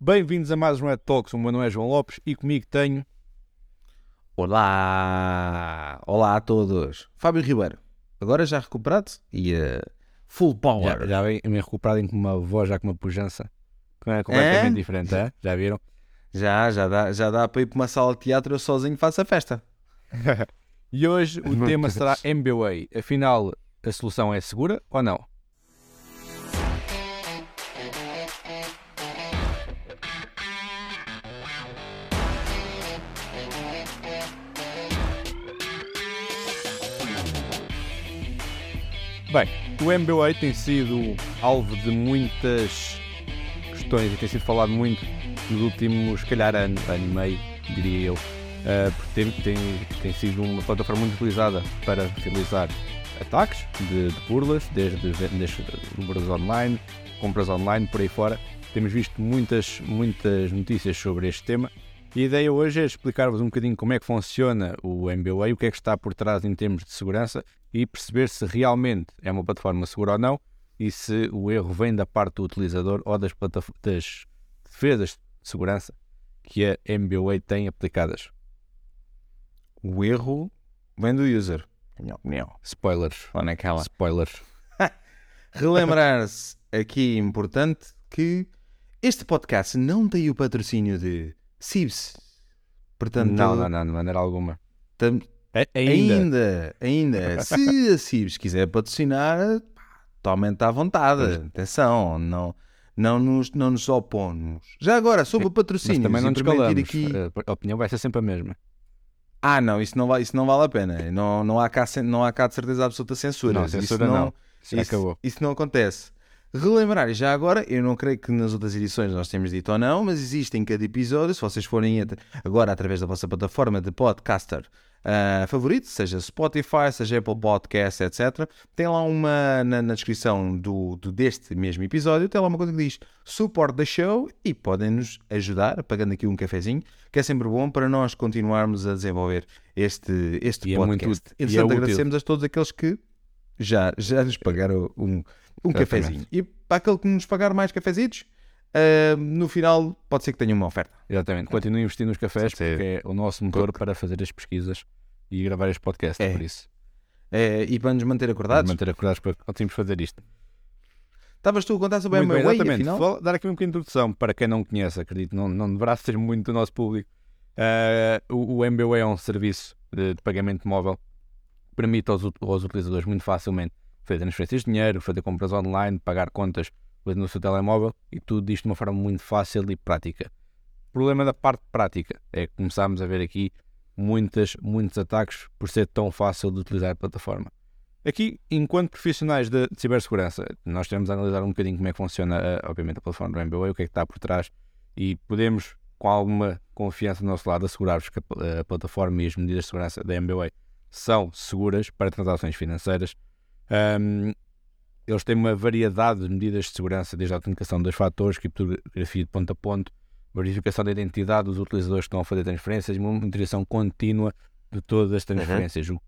Bem-vindos a mais um Red Talks. O meu nome é João Lopes e comigo tenho. Olá! Olá a todos! Fábio Ribeiro, agora já recuperado e uh, full power. Já, já vem me recuperado com uma voz, já com uma pujança é completamente É? diferente, é? Já viram? Já, já dá, já dá para ir para uma sala de teatro eu sozinho faço a festa. E hoje o tema será MBA. Afinal, a solução é segura ou não? Bem, o MBA tem sido alvo de muitas questões e tem sido falado muito nos últimos, se calhar, ano, ano e meio, diria eu. Uh, porque tem, tem, tem sido uma plataforma muito utilizada para realizar ataques de, de burlas, desde, desde números online, compras online, por aí fora. Temos visto muitas, muitas notícias sobre este tema e a ideia hoje é explicar-vos um bocadinho como é que funciona o MBA, o que é que está por trás em termos de segurança e perceber se realmente é uma plataforma segura ou não e se o erro vem da parte do utilizador ou das, das defesas de segurança que a MBA tem aplicadas. O erro vem do user, minha opinião. Spoilers. Ou naquela. Spoilers. Relembrar-se aqui importante que este podcast não tem o patrocínio de Cibs. Portanto, Não, não, não, de maneira alguma. tam- É- ainda. Ainda, ainda. Se a Cibs quiser patrocinar, totalmente à vontade. Atenção, não, não, nos, não nos opomos. Já agora, sobre o patrocínio, também não nos calamos. aqui... A opinião vai ser sempre a mesma. Ah, não, isso não, vai, isso não vale a pena. Não, não, há cá, não há cá de certeza absoluta censura. Não, Isso censura não. Já isso, acabou. isso não acontece. Relembrar, já agora, eu não creio que nas outras edições nós temos dito ou não, mas existe em cada episódio, se vocês forem agora através da vossa plataforma de podcaster ah, favorito, seja Spotify, seja Apple Podcasts, etc., tem lá uma, na, na descrição do, do- deste mesmo episódio, tem lá uma coisa que diz Support the Show e podem nos ajudar, pagando aqui um cafezinho, que é sempre bom para nós continuarmos a desenvolver este, este E é podcast. muito útil. E é Entretanto, útil. agradecemos a todos aqueles que já, já nos pagaram um, um cafezinho. E para aquele que nos pagar mais cafezitos, ah, no final pode ser que tenha uma oferta. Exatamente. Continuem a investir nos cafés Sim. porque é o nosso motor para fazer as pesquisas e gravar este podcast. É. Por isso, Eh, e para nos manter acordados. manter acordados para conseguirmos fazer isto. Estavas tu a contar sobre a Muito MWay, exatamente. afinal? Vou dar aqui uma pequena introdução para quem não conhece, acredito, não, não deverá ser muito do nosso público. Ah, o, o MBA é um serviço de, de pagamento móvel permite aos, aos utilizadores muito facilmente fazer transferências de dinheiro, fazer compras online, pagar contas no seu telemóvel e tudo isto de uma forma muito fácil e prática. O problema da parte prática é que começámos a ver aqui muitas, muitos ataques por ser tão fácil de utilizar a plataforma. Aqui, enquanto profissionais de, cibersegurança, nós temos a analisar um bocadinho como é que funciona, eh, obviamente, a plataforma do MBA, o que é que está por trás e podemos, com alguma confiança do nosso lado, assegurar-vos que a, a plataforma e as medidas de segurança da MBA são seguras para transações financeiras. Ahm, eles têm uma variedade de medidas de segurança, desde a autenticação dos fatores, criptografia de ponto a ponto, verificação da identidade dos utilizadores que estão a fazer transferências e uma monitorização contínua de todas as transferências. O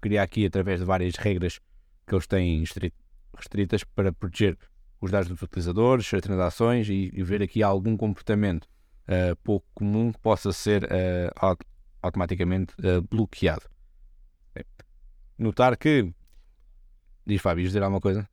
criar aqui através de várias regras que eles têm estri- restritas para proteger os dados dos utilizadores, as transações e, e ver aqui algum comportamento ah, pouco comum que possa ser aut- automaticamente ah, bloqueado. Notar que. Diz Fábio, dizer alguma coisa?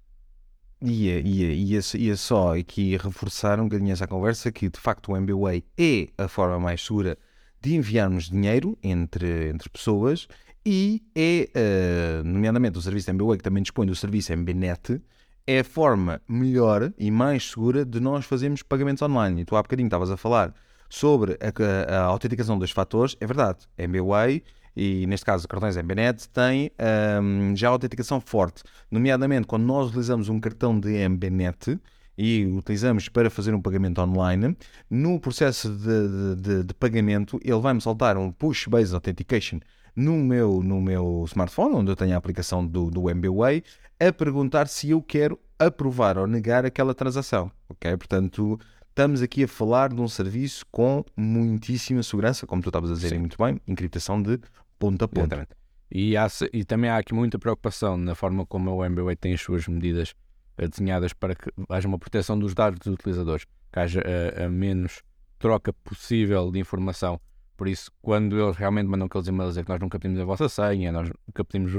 Ia, ia, ia, ia só aqui reforçar um bocadinho essa conversa que de facto o MBWay é a forma mais segura de enviarmos dinheiro entre, entre pessoas e é, eh, nomeadamente o serviço MBWay que também dispõe do serviço MBNet, é a forma melhor e mais segura de nós fazermos pagamentos online. E tu há bocadinho estavas a falar sobre a, a autenticação dos fatores, é verdade, MBWay e neste caso cartões MBNet têm ahm, já autenticação forte, nomeadamente quando nós utilizamos um cartão de MBNet e utilizamos para fazer um pagamento online, no processo de, de- de- de pagamento ele vai-me soltar um Push Based Authentication no meu, no meu smartphone, onde eu tenho a aplicação do, do MBWay, a perguntar se eu quero aprovar ou negar aquela transação. Ok? Portanto, estamos aqui a falar de um serviço com muitíssima segurança, como tu estavas a dizer Sim. muito bem, encriptação de ponta a ponta. Exatamente. E, há e também há aqui muita preocupação na forma como o MBA tem as suas medidas desenhadas para que haja uma proteção dos dados dos utilizadores, que haja a, a menos troca possível de informação. Por isso, quando eles realmente mandam aqueles e-mails dizer que nós nunca pedimos a vossa senha, nós nunca pedimos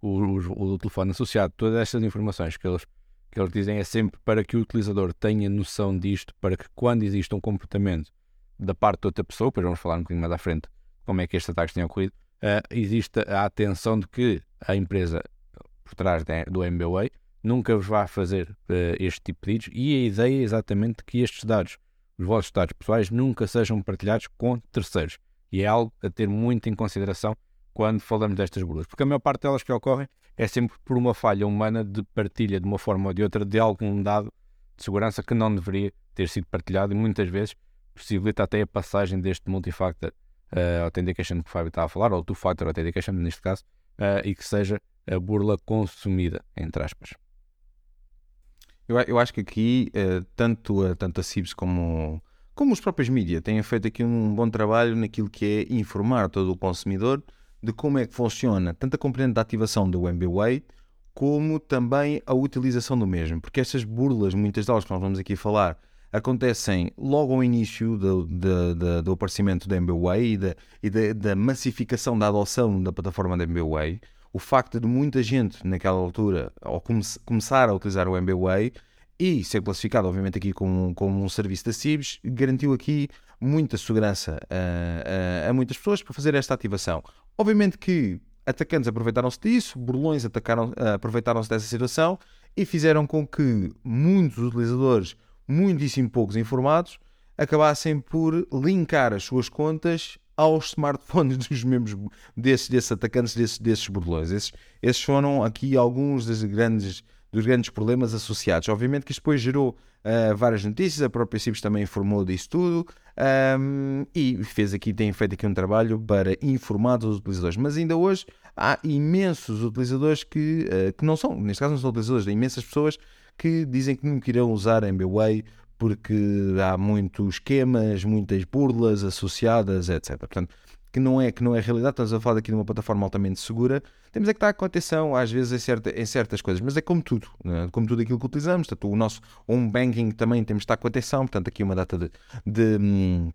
o, o, o, telefone associado, todas estas informações que eles, que eles dizem é sempre para que o utilizador tenha noção disto, para que quando existe um comportamento da parte de outra pessoa, depois vamos falar um bocadinho mais à frente como é que estes ataques têm ocorrido, uh, existe a atenção de que a empresa por trás de, do MBWay nunca vos vai fazer uh, este tipo de pedidos e a ideia é exatamente que estes dados, os vossos dados pessoais, nunca sejam partilhados com terceiros. E é algo a ter muito em consideração quando falamos destas burlas, porque a maior parte delas que ocorrem é sempre por uma falha humana de partilha de uma forma ou de outra de algum dado de segurança que não deveria ter sido partilhado e muitas vezes possibilita até a passagem deste multifactor uh, authentication que o Fábio estava a falar, ou two-factor authentication neste caso, uh, e que seja a burla consumida, entre aspas. Eu, eu acho que aqui, uh, tanto, a, tanto a CIBS como, como os próprios mídias têm feito aqui um bom trabalho naquilo que é informar todo o consumidor de como é que funciona tanto a componente da ativação do MBWay como também a utilização do mesmo, porque estas burlas, muitas delas que nós vamos aqui falar, acontecem logo ao início do, do, do, do aparecimento da MBWay e, da, e da, da, massificação da adoção da plataforma da MBWay o facto de muita gente naquela altura ao come começar a utilizar o MBWay e ser classificado, obviamente, aqui como, como um serviço da CIBS, garantiu aqui muita segurança a, a, a muitas pessoas para fazer esta ativação. Obviamente que atacantes aproveitaram-se disso, burlões aproveitaram-se dessa situação e fizeram com que muitos utilizadores, muitíssimo poucos informados, acabassem por linkar as suas contas aos smartphones dos membros desses, desses atacantes, desses, desses burlões. Esses, esses foram aqui alguns dos grandes, dos grandes problemas associados. Obviamente que isto depois gerou uh, várias notícias, a própria Cibes também informou disso tudo um, e fez aqui, tem feito aqui um trabalho para informar os utilizadores. Mas ainda hoje há imensos utilizadores que, uh, que não são, neste caso não são utilizadores, há imensas pessoas que dizem que nunca irão usar MBWay porque há muitos esquemas, muitas burlas associadas, etc. Portanto, que não é que não é realidade, estamos a falar aqui de uma plataforma altamente segura, temos é que estar com atenção às vezes em, certa, em certas coisas, mas é como tudo, é? como tudo aquilo que utilizamos, portanto, o nosso home banking também temos de estar com atenção, portanto, aqui uma data de, de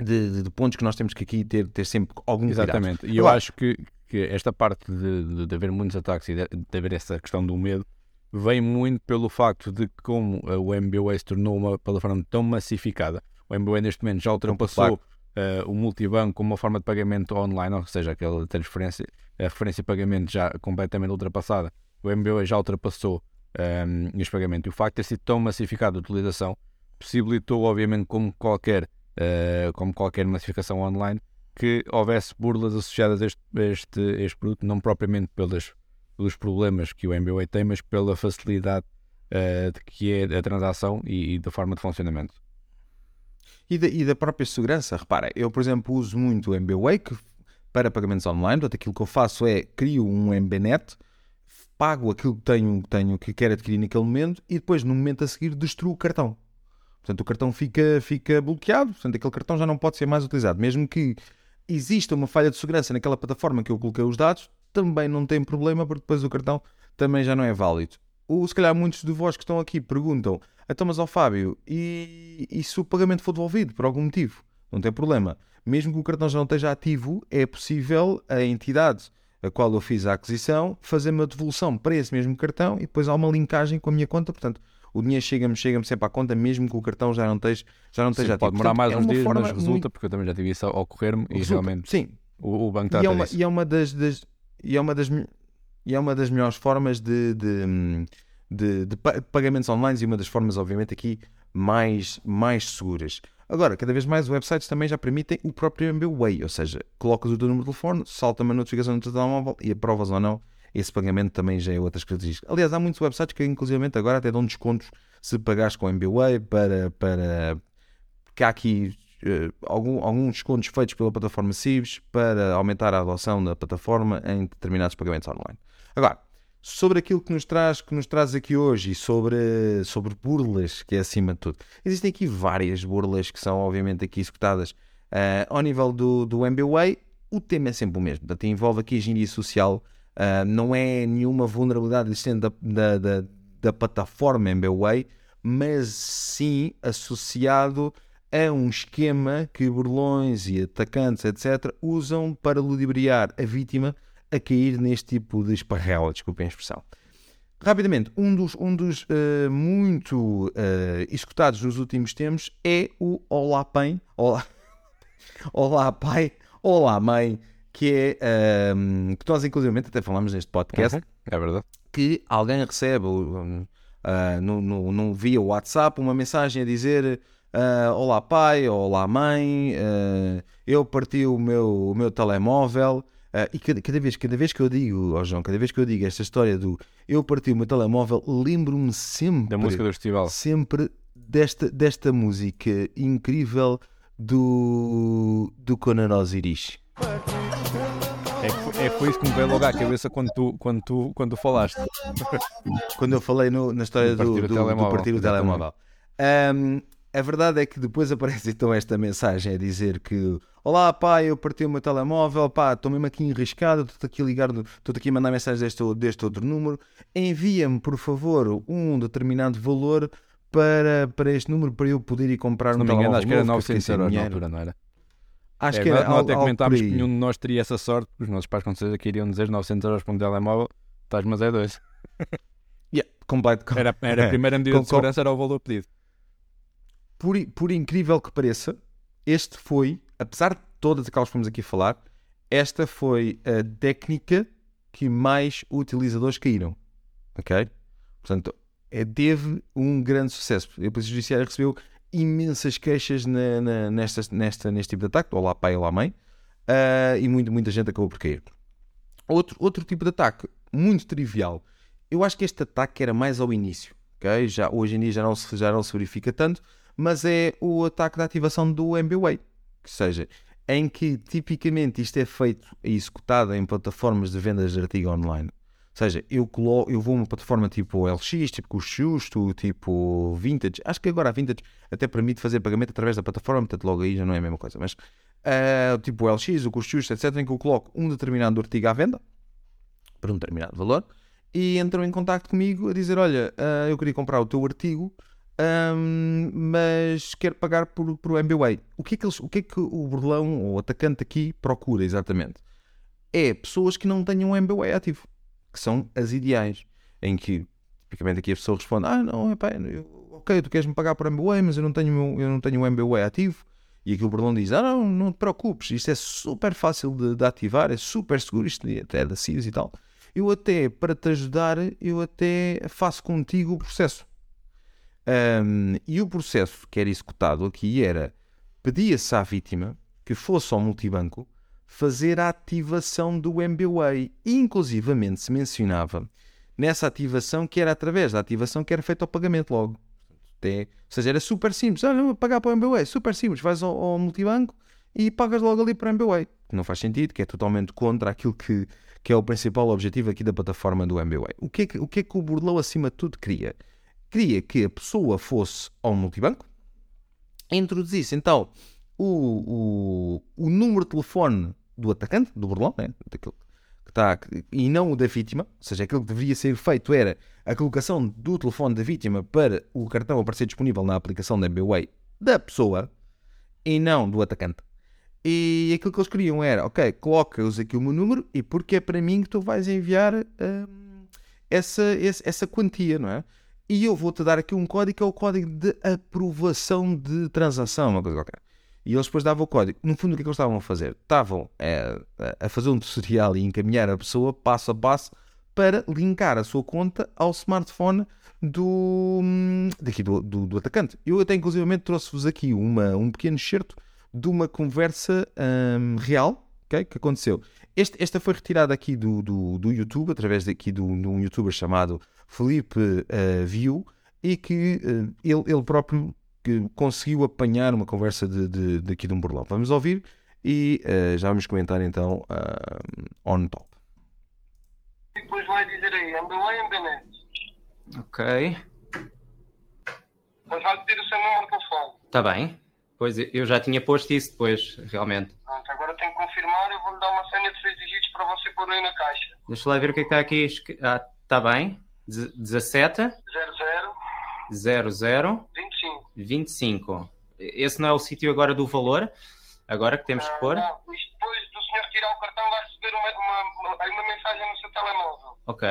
de, de, pontos que nós temos que aqui ter, ter sempre algum Exatamente, cuidado. e eu acho que, que esta parte de, de, de haver muitos ataques e de, de haver essa questão do medo vem muito pelo facto de como o MBWay se tornou uma plataforma tão massificada. O MBWay neste momento já ultrapassou uh, o multibanco como uma forma de pagamento online, ou seja, aquela transferência, a referência de pagamento já completamente ultrapassada. O MBWay já ultrapassou um, este pagamento. E o facto de ter sido tão massificado a utilização possibilitou, obviamente, como qualquer, uh, como qualquer massificação online, que houvesse burlas associadas a este, a este, a este produto, não propriamente pelas pelos problemas que o MBWay tem, mas pela facilidade uh, de que é a transação e, e da forma de funcionamento. E da, e da, própria segurança, repara, eu por exemplo uso muito o MBWay que, para pagamentos online, portanto aquilo que eu faço é crio um MBNet, pago aquilo que tenho, tenho que quero adquirir naquele momento e depois no momento a seguir destruo o cartão. Portanto o cartão fica, fica bloqueado, portanto aquele cartão já não pode ser mais utilizado, mesmo que exista uma falha de segurança naquela plataforma que eu coloquei os dados, também não tem problema, porque depois o cartão também já não é válido. Ou se calhar muitos de vós que estão aqui perguntam: então, mas ao Fábio, e, e se o pagamento for devolvido por algum motivo? Não tem problema. Mesmo que o cartão já não esteja ativo, é possível a entidade a qual eu fiz a aquisição fazer uma devolução para esse mesmo cartão e depois há uma linkagem com a minha conta. Portanto, o dinheiro chega-me chega sempre à conta, mesmo que o cartão já não esteja, já não esteja ativo. Pode demorar mais é uns dias, mas resulta, muito... porque eu também já tive isso a ocorrer-me e realmente sim. O, o banco está e, é uma, e é uma das, das e é uma das, e é uma das melhores formas de, de, de, de pagamentos online e uma das formas, obviamente, aqui mais, mais seguras. Agora, cada vez mais websites também já permitem o próprio MBWay, ou seja, colocas o teu número de telefone, salta uma notificação no teu telemóvel e aprovas ou não, esse pagamento também já é outras características. Aliás, há muitos websites que, inclusive, agora até dão descontos se pagares com MBWay para, para... Porque há aqui algum, alguns descontos feitos pela plataforma CIBS para aumentar a adoção da plataforma em determinados pagamentos online. Agora, sobre aquilo que nos traz, que nos traz aqui hoje e sobre, sobre burlas, que é acima de tudo. Existem aqui várias burlas que são obviamente aqui executadas uh, ao nível do, do MBWay. O tema é sempre o mesmo, portanto, envolve aqui engenharia social, uh, não é nenhuma vulnerabilidade existente da, da, da, da plataforma MBWay, mas sim associado a um esquema que burlões e atacantes, etc., usam para ludibriar a vítima a cair neste tipo de esparrela, desculpem a expressão. Rapidamente, um dos, um dos uh, muito uh, executados nos últimos tempos é o Olá Pai, Olá, Olá Pai, Olá Mãe, que é um, que nós inclusive até falamos neste podcast. Uhum, é verdade. Que alguém recebe uh, no, no, no, via WhatsApp uma mensagem a dizer uh, Olá pai, olá mãe, uh, eu parti o meu, o meu telemóvel. Uh, e cada, cada, vez, cada vez que eu digo, oh João, cada vez que eu digo esta história do eu parti o meu telemóvel, lembro-me sempre da música do festival. Sempre desta, desta música incrível do, do Conan Osiris. É, é, foi isso que me veio logo à cabeça quando tu, quando tu, quando tu falaste. quando eu falei no, na história do, do, do, do partir do telemóvel. Um, a verdade é que depois aparece então esta mensagem a dizer que Olá pai, eu parti o meu telemóvel, pá, estou mesmo aqui enriscado, estou aqui a ligar, estou aqui a mandar mensagens deste, deste outro número, envia-me por favor um determinado valor para, para este número para eu poder ir comprar Se um não me engano, acho que era 900 euros na altura, não era? Acho é, que era. Nós até comentámos que nenhum de nós teria essa sorte, os nossos pais com certeza que iriam dizer 900 euros para um telemóvel, estás, mas é dois. yeah, completo. Era, era a primeira medida de segurança, era o valor pedido por, por incrível que pareça, este foi, apesar de todas aquelas que fomos aqui falar, esta foi a técnica que mais utilizadores caíram. Ok? Portanto, é, teve um grande sucesso. A Polícia Judiciária recebeu imensas queixas na, na, nesta, nesta, neste tipo de ataque, ou lá pai ou lá mãe, uh, e muito, muita gente acabou por cair. Outro, outro tipo de ataque, muito trivial. Eu acho que este ataque era mais ao início. Okay? Já, hoje em dia já não, se, já não se verifica tanto, mas é o ataque de ativação do MBWay, que seja, em que tipicamente isto é feito e executado em plataformas de vendas de artigo online. Ou seja, eu, colo eu vou a uma plataforma tipo LX, tipo Custo tipo Vintage. Acho que agora a Vintage até permite fazer pagamento através da plataforma, portanto logo aí já não é a mesma coisa. Mas uh, tipo o LX, o Custo etc., em que eu coloco um determinado artigo à venda, por um determinado valor, e entram em contato comigo a dizer: Olha, uh, eu queria comprar o teu artigo um, mas quer pagar por, por MBWay. O que, é que eles, o que é que o burlão ou o atacante aqui procura exatamente? É pessoas que não tenham um MBWay ativo, que são as ideais, em que tipicamente aqui a pessoa responde: Ah, não, é pá, ok, tu queres me pagar por MBWay, mas eu não tenho, eu não tenho um MBWay ativo. E aqui o burlão diz: Ah, não, não te preocupes, isto é super fácil de, de ativar, é super seguro, isto até é da CIS e tal. Eu até, para te ajudar, eu até faço contigo o processo um, e o processo que era executado aqui era: pedia-se à vítima que fosse ao multibanco fazer a ativação do MBWay. E, inclusivamente, se mencionava nessa ativação que era através da ativação que era feito ao pagamento logo. Até, ou seja, era super simples. Ah, pagar para o MBWay, super simples. Vais ao, ao multibanco e pagas logo ali para o MBWay. Que não faz sentido, que é totalmente contra aquilo que, que é o principal objetivo aqui da plataforma do MBWay. O que é que o, que é que o Burlão, acima de tudo, queria? Queria que a pessoa fosse ao multibanco, introduzisse então o, o, o número de telefone do atacante, do burlão, né? Daquilo que está, e não o da vítima, ou seja, aquilo que deveria ser feito era a colocação do telefone da vítima para o cartão aparecer disponível na aplicação da MBWay da pessoa e não do atacante. E aquilo que eles queriam era, ok, coloca-os aqui o meu número e porque é para mim que tu vais enviar hum, essa, essa quantia, não é? E eu vou-te dar aqui um código que é o código de aprovação de transação, uma coisa qualquer. E eles depois davam o código. No fundo, o que é que eles estavam a fazer? Estavam é, a fazer um tutorial e encaminhar a pessoa passo a passo para linkar a sua conta ao smartphone do, hum, daqui do, do, do atacante. Eu até inclusivamente trouxe-vos aqui uma, um pequeno excerto de uma conversa um, real okay, que aconteceu. Este, esta foi retirada aqui do, do, do YouTube, através daqui de um youtuber chamado Felipe uh, viu e que uh, ele, ele próprio que conseguiu apanhar uma conversa de, de, de aqui de um burlão. Vamos ouvir e uh, já vamos comentar então on top. Depois vai dizer aí, em Benet. Ok. Mas vai pedir o seu número de telefone. Está bem. Pois eu já tinha posto isso depois, realmente. Pronto, agora tenho que confirmar, eu vou-lhe dar uma senha de 6 dígitos para você pôr aí na caixa. Deixa lá ver o que é que está aqui. Ah, está bem. Deze- 17 00 00 25. 25. Esse não é o sítio agora do valor? Agora que temos que pôr? Ah, não, isto depois do senhor tirar o cartão vai receber uma, uma, uma, uma mensagem no seu telemóvel. Ok.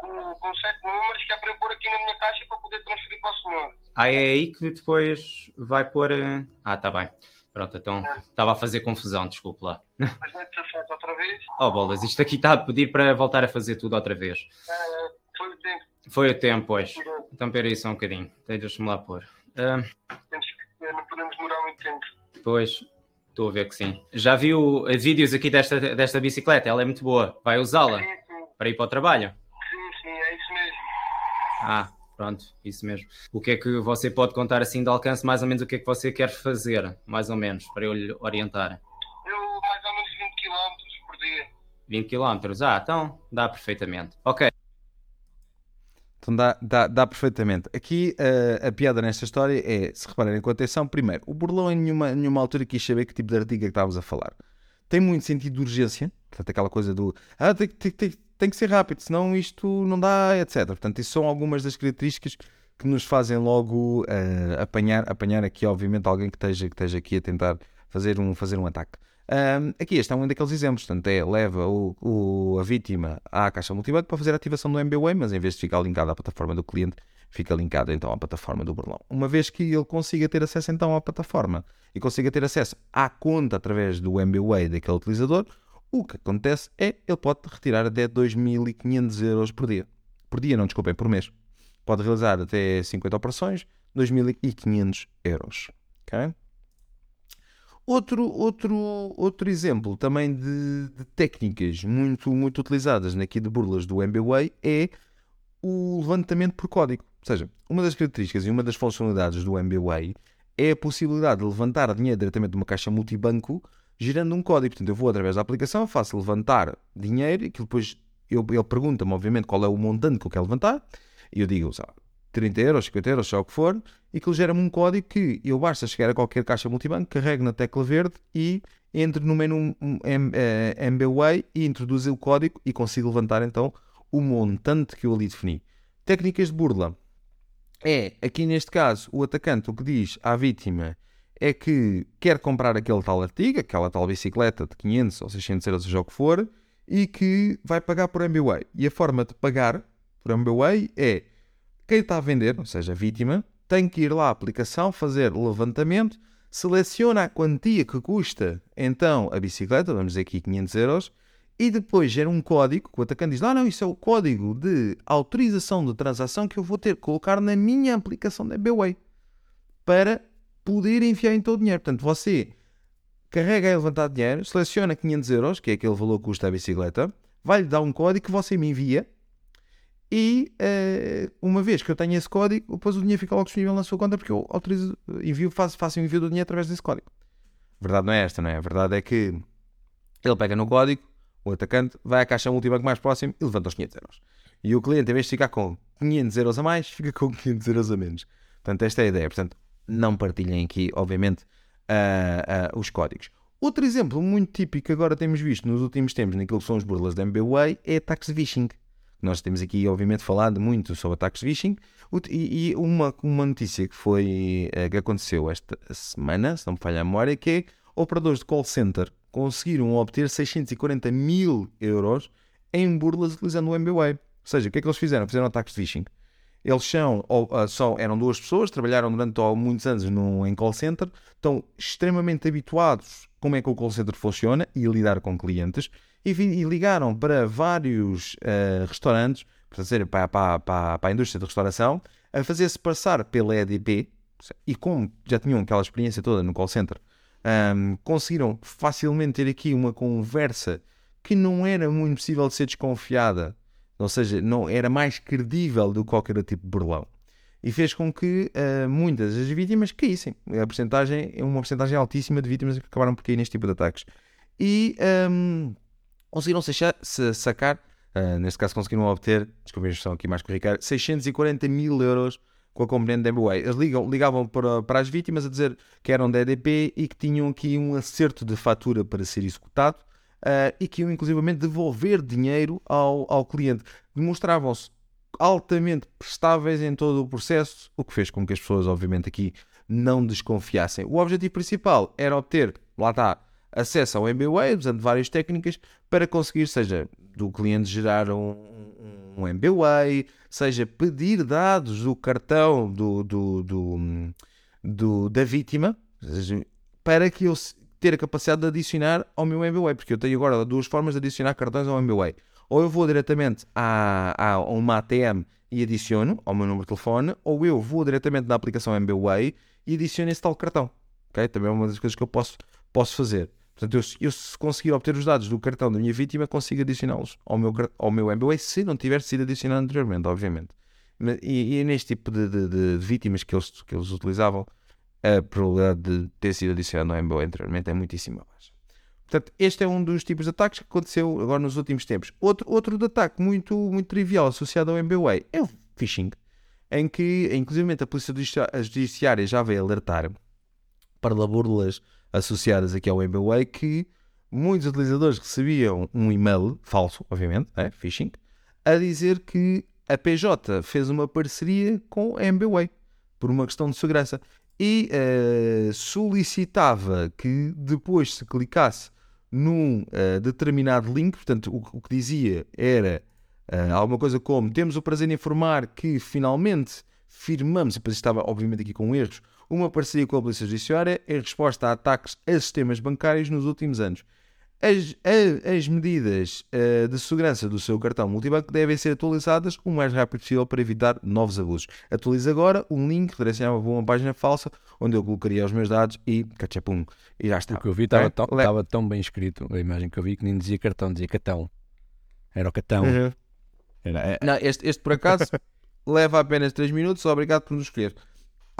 Com, com sete números que é para eu pôr aqui na minha caixa para poder transferir para o senhor. Ah, é aí que depois vai pôr. eh, Ah, tá bem. Pronto, então estava a fazer confusão, desculpe lá. Mas mete 17 outra vez. Oh, bolas, isto aqui está a pedir para voltar a fazer tudo outra vez. Ah, foi o tempo Foi o tempo, pois. tirou. Então, peraí só um bocadinho. Deixa-me lá pôr. Ah, Temos que, não podemos demorar muito tempo. Pois, estou a ver que sim. Já viu eh, vídeos aqui desta, desta bicicleta? Ela é muito boa. Vai usá-la Sim, sim, para ir para o trabalho? sim, sim, é isso mesmo. Ah, pronto, isso mesmo. O que é que você pode contar assim de alcance, mais ou menos o que é que você quer fazer, mais ou menos, para eu lhe orientar? Eu mais ou menos 20 km por dia. 20 km? Ah, então dá perfeitamente. Ok, Então dá, dá, dá perfeitamente. Aqui eh, a piada nesta história é, se repararem com atenção, primeiro, o Burlão em nenhuma, nenhuma altura quis saber que tipo de artigo é que estávamos a falar. Tem muito sentido de urgência, portanto aquela coisa do ah, tem, tem, tem, tem que ser rápido, senão isto não dá, etc. Portanto, isso são algumas das características que nos fazem logo eh, apanhar, apanhar aqui, obviamente, alguém que esteja, que esteja aqui a tentar fazer um, fazer um ataque. Ahm, aqui este é um daqueles exemplos, portanto, é leva o, o- a vítima à caixa multibanco para fazer a ativação do MBWay, mas em vez de ficar linkado à plataforma do cliente, fica linkado então à plataforma do Burlão. Uma vez que ele consiga ter acesso então à plataforma e consiga ter acesso à conta através do MBWay daquele utilizador, o que acontece é ele pode retirar até 2.500 euros por dia. Por dia, não, desculpem, por mês. Pode realizar até 50 operações, 2.500 euros. ok? Outro, outro, outro exemplo também de, de técnicas muito, muito utilizadas aqui de burlas do MBWay é o levantamento por código. Ou seja, uma das características e uma das funcionalidades do MBWay é a possibilidade de levantar dinheiro diretamente de uma caixa multibanco gerando um código. Portanto, eu vou através da aplicação, faço levantar dinheiro, e que depois eu, ele pergunta-me, obviamente, qual é o montante que eu quero levantar, e eu digo, lá, 30 euros, 50 euros, seja o que for, e que ele gera-me um código que eu basta chegar a qualquer caixa multibanco, carrego na tecla verde e entro no menu um, M- eh, MBWay e introduzo o código e consigo levantar então o montante que eu ali defini. Técnicas de burla é, aqui neste caso, o atacante o que diz à vítima é que quer comprar aquele tal artigo, aquela tal bicicleta de 500 ou 600 euros, seja o que for, e que vai pagar por MBWay. E a forma de pagar por MBWay é quem está a vender, ou seja, a vítima, tem que ir lá à aplicação, fazer levantamento, seleciona a quantia que custa então a bicicleta, vamos dizer aqui 500 euros, e depois gera um código, que o atacante diz, ah não, isso é o código de autorização de transação que eu vou ter que colocar na minha aplicação da MBWay para poder enfiar então o dinheiro. Portanto, você carrega aí levantar dinheiro, seleciona 500 euros, que é aquele valor que custa a bicicleta, vai-lhe dar um código que você me envia e eh, uma vez que eu tenho esse código, depois o dinheiro fica logo disponível na sua conta porque eu autorizo, envio, faço, faço o envio do dinheiro através desse código. Verdade não é esta, não é? A verdade é que ele pega no código, o atacante vai à caixa multibanco mais próximo e levanta os 500 euros. E o cliente, em vez de ficar com 500 euros a mais, fica com 500 euros a menos. Portanto, esta é a ideia. Portanto, não partilhem aqui, obviamente, ah, ah, os códigos. Outro exemplo muito típico que agora temos visto nos últimos tempos naquilo que são os burlas da MBWay é ataques de phishing. Nós temos aqui, obviamente, falado muito sobre ataques de phishing e, e uma, uma notícia que foi eh, que aconteceu esta semana, se não me falha a memória, que é operadores de call center conseguiram obter 640 mil euros em burlas utilizando o MBWay. Ou seja, o que é que eles fizeram? Fizeram ataques de phishing. Eles são, ou, ah, só, eram duas pessoas, trabalharam durante ó, muitos anos no, em call center, estão extremamente habituados como é que o call center funciona e lidar com clientes, e, e ligaram para vários ah, restaurantes, para, dizer, para, para, para, para a indústria de restauração, a fazer-se passar pela EDP, e como já tinham aquela experiência toda no call center, ahm, conseguiram facilmente ter aqui uma conversa que não era muito possível de ser desconfiada, ou seja, não era mais credível do que qualquer tipo de burlão. E fez com que ah, muitas das vítimas caíssem. A porcentagem é uma porcentagem altíssima de vítimas que acabaram por cair neste tipo de ataques. E ahm, conseguiram sacar, sa- sacar ah, neste caso conseguiram obter, desculpem a expressão aqui mais corriqueira, 640 mil euros com a componente da MBWay. Eles ligam, ligavam para, para as vítimas a dizer que eram da EDP e que tinham aqui um acerto de fatura para ser executado ah, e que iam inclusivamente devolver dinheiro ao, ao cliente. Demonstravam-se altamente prestáveis em todo o processo, o que fez com que as pessoas, obviamente, aqui não desconfiassem. O objetivo principal era obter, lá está, acesso ao MBWay, usando várias técnicas, para conseguir, seja do cliente gerar um, um, MBWay, seja pedir dados do cartão do, do, do, do- da vítima, para que eu ter a capacidade de adicionar ao meu MBWay, porque eu tenho agora duas formas de adicionar cartões ao MBWay. Ou eu vou diretamente a, a uma ATM e adiciono ao meu número de telefone, ou eu vou diretamente na aplicação MBWay e adiciono esse tal cartão. ok? Também é uma das coisas que eu posso, posso fazer. Portanto, eu, eu se conseguir obter os dados do cartão da minha vítima, consigo adicioná-los ao meu, ao meu MBWay, se não tiver sido adicionado anteriormente, obviamente. E, e neste tipo de- de- de vítimas que eles, que eles utilizavam, a probabilidade de ter sido adicionado ao MBWay anteriormente é muitíssimo baixa. Portanto, este é um dos tipos de ataques que aconteceu agora nos últimos tempos. Outro, outro de ataque muito, muito trivial associado ao MBWay é o phishing, em que, inclusive, a Polícia Judici- Judiciária já veio alertar para burlas associadas aqui ao MBWay que muitos utilizadores recebiam um e-mail falso, obviamente, é, phishing, a dizer que a PJ fez uma parceria com a MBWay por uma questão de segurança e eh, solicitava que depois se clicasse num eh, determinado link, portanto, o, o que dizia era eh, alguma coisa como temos o prazer em informar que finalmente firmamos, e depois estava obviamente aqui com erros, uma parceria com a Polícia Judiciária em resposta a ataques a sistemas bancários nos últimos anos. As, a- as medidas eh, de segurança do seu cartão multibanco devem ser atualizadas o mais rápido possível para evitar novos abusos. Atualize agora um link que direcionava para uma página falsa onde eu colocaria os meus dados e cachapum, e já está. O que eu vi estava É, tão, le- tão bem escrito, a imagem que eu vi, que nem dizia cartão, dizia catão. Era o catão. Uhum. Era, é- Não, este, este por acaso leva apenas 3 minutos. Obrigado por nos escolher.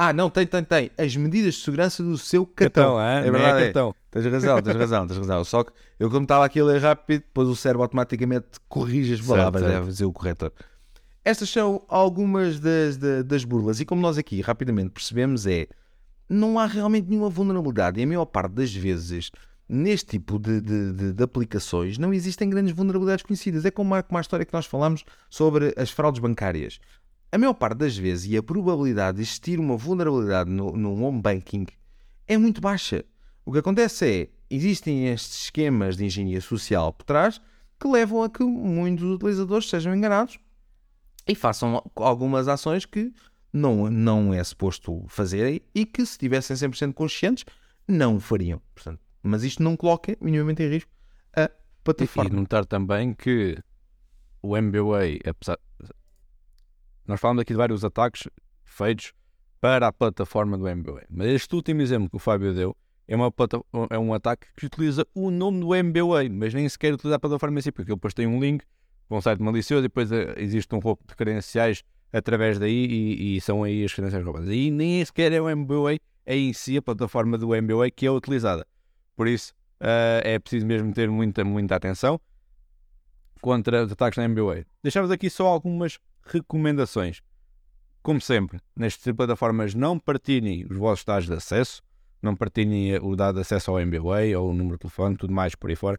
Ah, não, tem, tem, tem. As medidas de segurança do seu cartão. catão, é? é Nem verdade. é. catão. Tens razão, tens razão, tens razão. Só que eu, como estava aqui a ler rápido, depois o cérebro automaticamente corrige as Certo, palavras, certo. deve dizer o corretor. Estas são algumas das, da- das burlas, e como nós aqui rapidamente percebemos, é não há realmente nenhuma vulnerabilidade, e a maior parte das vezes, neste tipo de, de- de- de aplicações, não existem grandes vulnerabilidades conhecidas. É como a, como a história que nós falamos sobre as fraudes bancárias. A maior parte das vezes, e a probabilidade de existir uma vulnerabilidade no, no home banking é muito baixa. O que acontece é, existem estes esquemas de engenharia social por trás que levam a que muitos utilizadores sejam enganados e façam algumas ações que não, não é suposto fazerem e que, se estivessem 100% conscientes, não fariam. Portanto, mas isto não coloca minimamente em risco a E plataforma. notar também que o MBWay, apesar. Nós falamos aqui de vários ataques feitos para a plataforma do MBWay. Mas este último exemplo que o Fábio deu é, uma é um ataque que utiliza o nome do MBWay, mas nem sequer utiliza a plataforma em si, porque depois tem um link para um site malicioso e depois eh, existe um roubo de credenciais através daí e, e são aí as credenciais roubadas. E nem sequer é o MBWay, é em si a plataforma do MBWay que é utilizada. Por isso, eh, é preciso mesmo ter muita, muita atenção contra os ataques na MBWay. Deixamos aqui só algumas recomendações. Como sempre, nestas plataformas, não partilhem os vossos dados de acesso, não partilhem o dado de acesso ao MBWay ou o número de telefone, tudo mais por aí fora.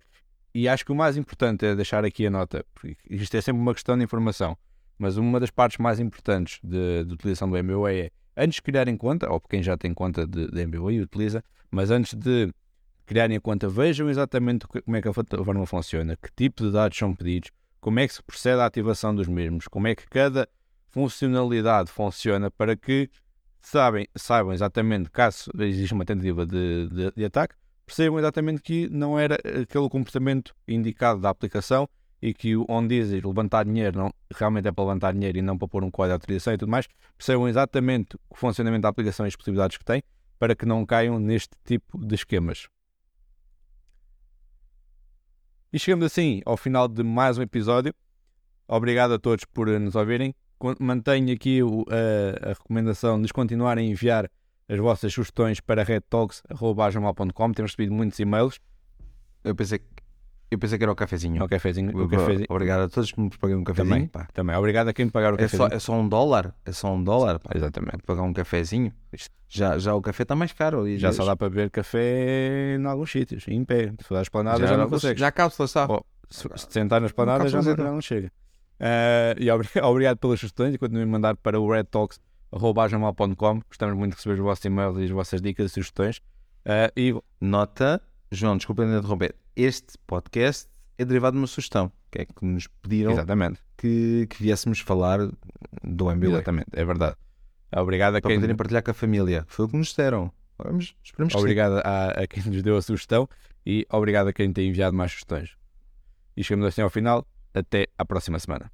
E acho que o mais importante é deixar aqui a nota, porque isto é sempre uma questão de informação, mas uma das partes mais importantes de, de utilização do MBWay é, antes de criarem conta, ou quem já tem conta de, de e utiliza, mas antes de criarem a conta, vejam exatamente como é que a plataforma funciona, que tipo de dados são pedidos, como é que se procede à ativação dos mesmos, como é que cada funcionalidade funciona para que sabem, saibam exatamente, caso exista uma tentativa de, de- de ataque, percebam exatamente que não era aquele comportamento indicado da aplicação e que onde diz levantar dinheiro não, realmente é para levantar dinheiro e não para pôr um código de autorização e tudo mais, percebam exatamente o funcionamento da aplicação e as possibilidades que tem para que não caiam neste tipo de esquemas. E chegamos assim ao final de mais um episódio. Obrigado a todos por eh, nos ouvirem. Mantenho aqui o- a, a recomendação de nos continuarem a enviar as vossas sugestões para redtalks.com. Temos recebido muitos e-mails. Eu pensei, que- eu pensei que era o cafezinho. O cafezinho, o cafezinho. Obrigado a todos que me pagam um cafezinho. Também, pá. também. Obrigado a quem me pagar o É, só, cafezinho. é só um dólar? É só um dólar? Pá. Exatamente. Pagar um cafezinho? Já, já o café está mais caro. Já só dá para beber café em alguns sítios, em pé. Se for à esplanada já, não consegues. Já cápsula está. Oh, se, se sentar na esplanada já, não- já não chega. Uh, e obri- obrigado pelas sugestões e continuem a mandar para o redtalks.com. Gostamos muito de receber os vossos e-mails e as vossas dicas e sugestões. Uh, e Nota, João, desculpa de interromper. Este podcast é derivado de uma sugestão, que é que nos pediram exatamente, que, que viéssemos falar do MBA. exatamente, é verdade. Obrigado a Para quem, poderem partilhar com a família. Foi o que nos disseram. Vamos, esperemos obrigado a, a quem nos deu a sugestão e obrigado a quem tem enviado mais sugestões. E chegamos assim ao final. Até à próxima semana.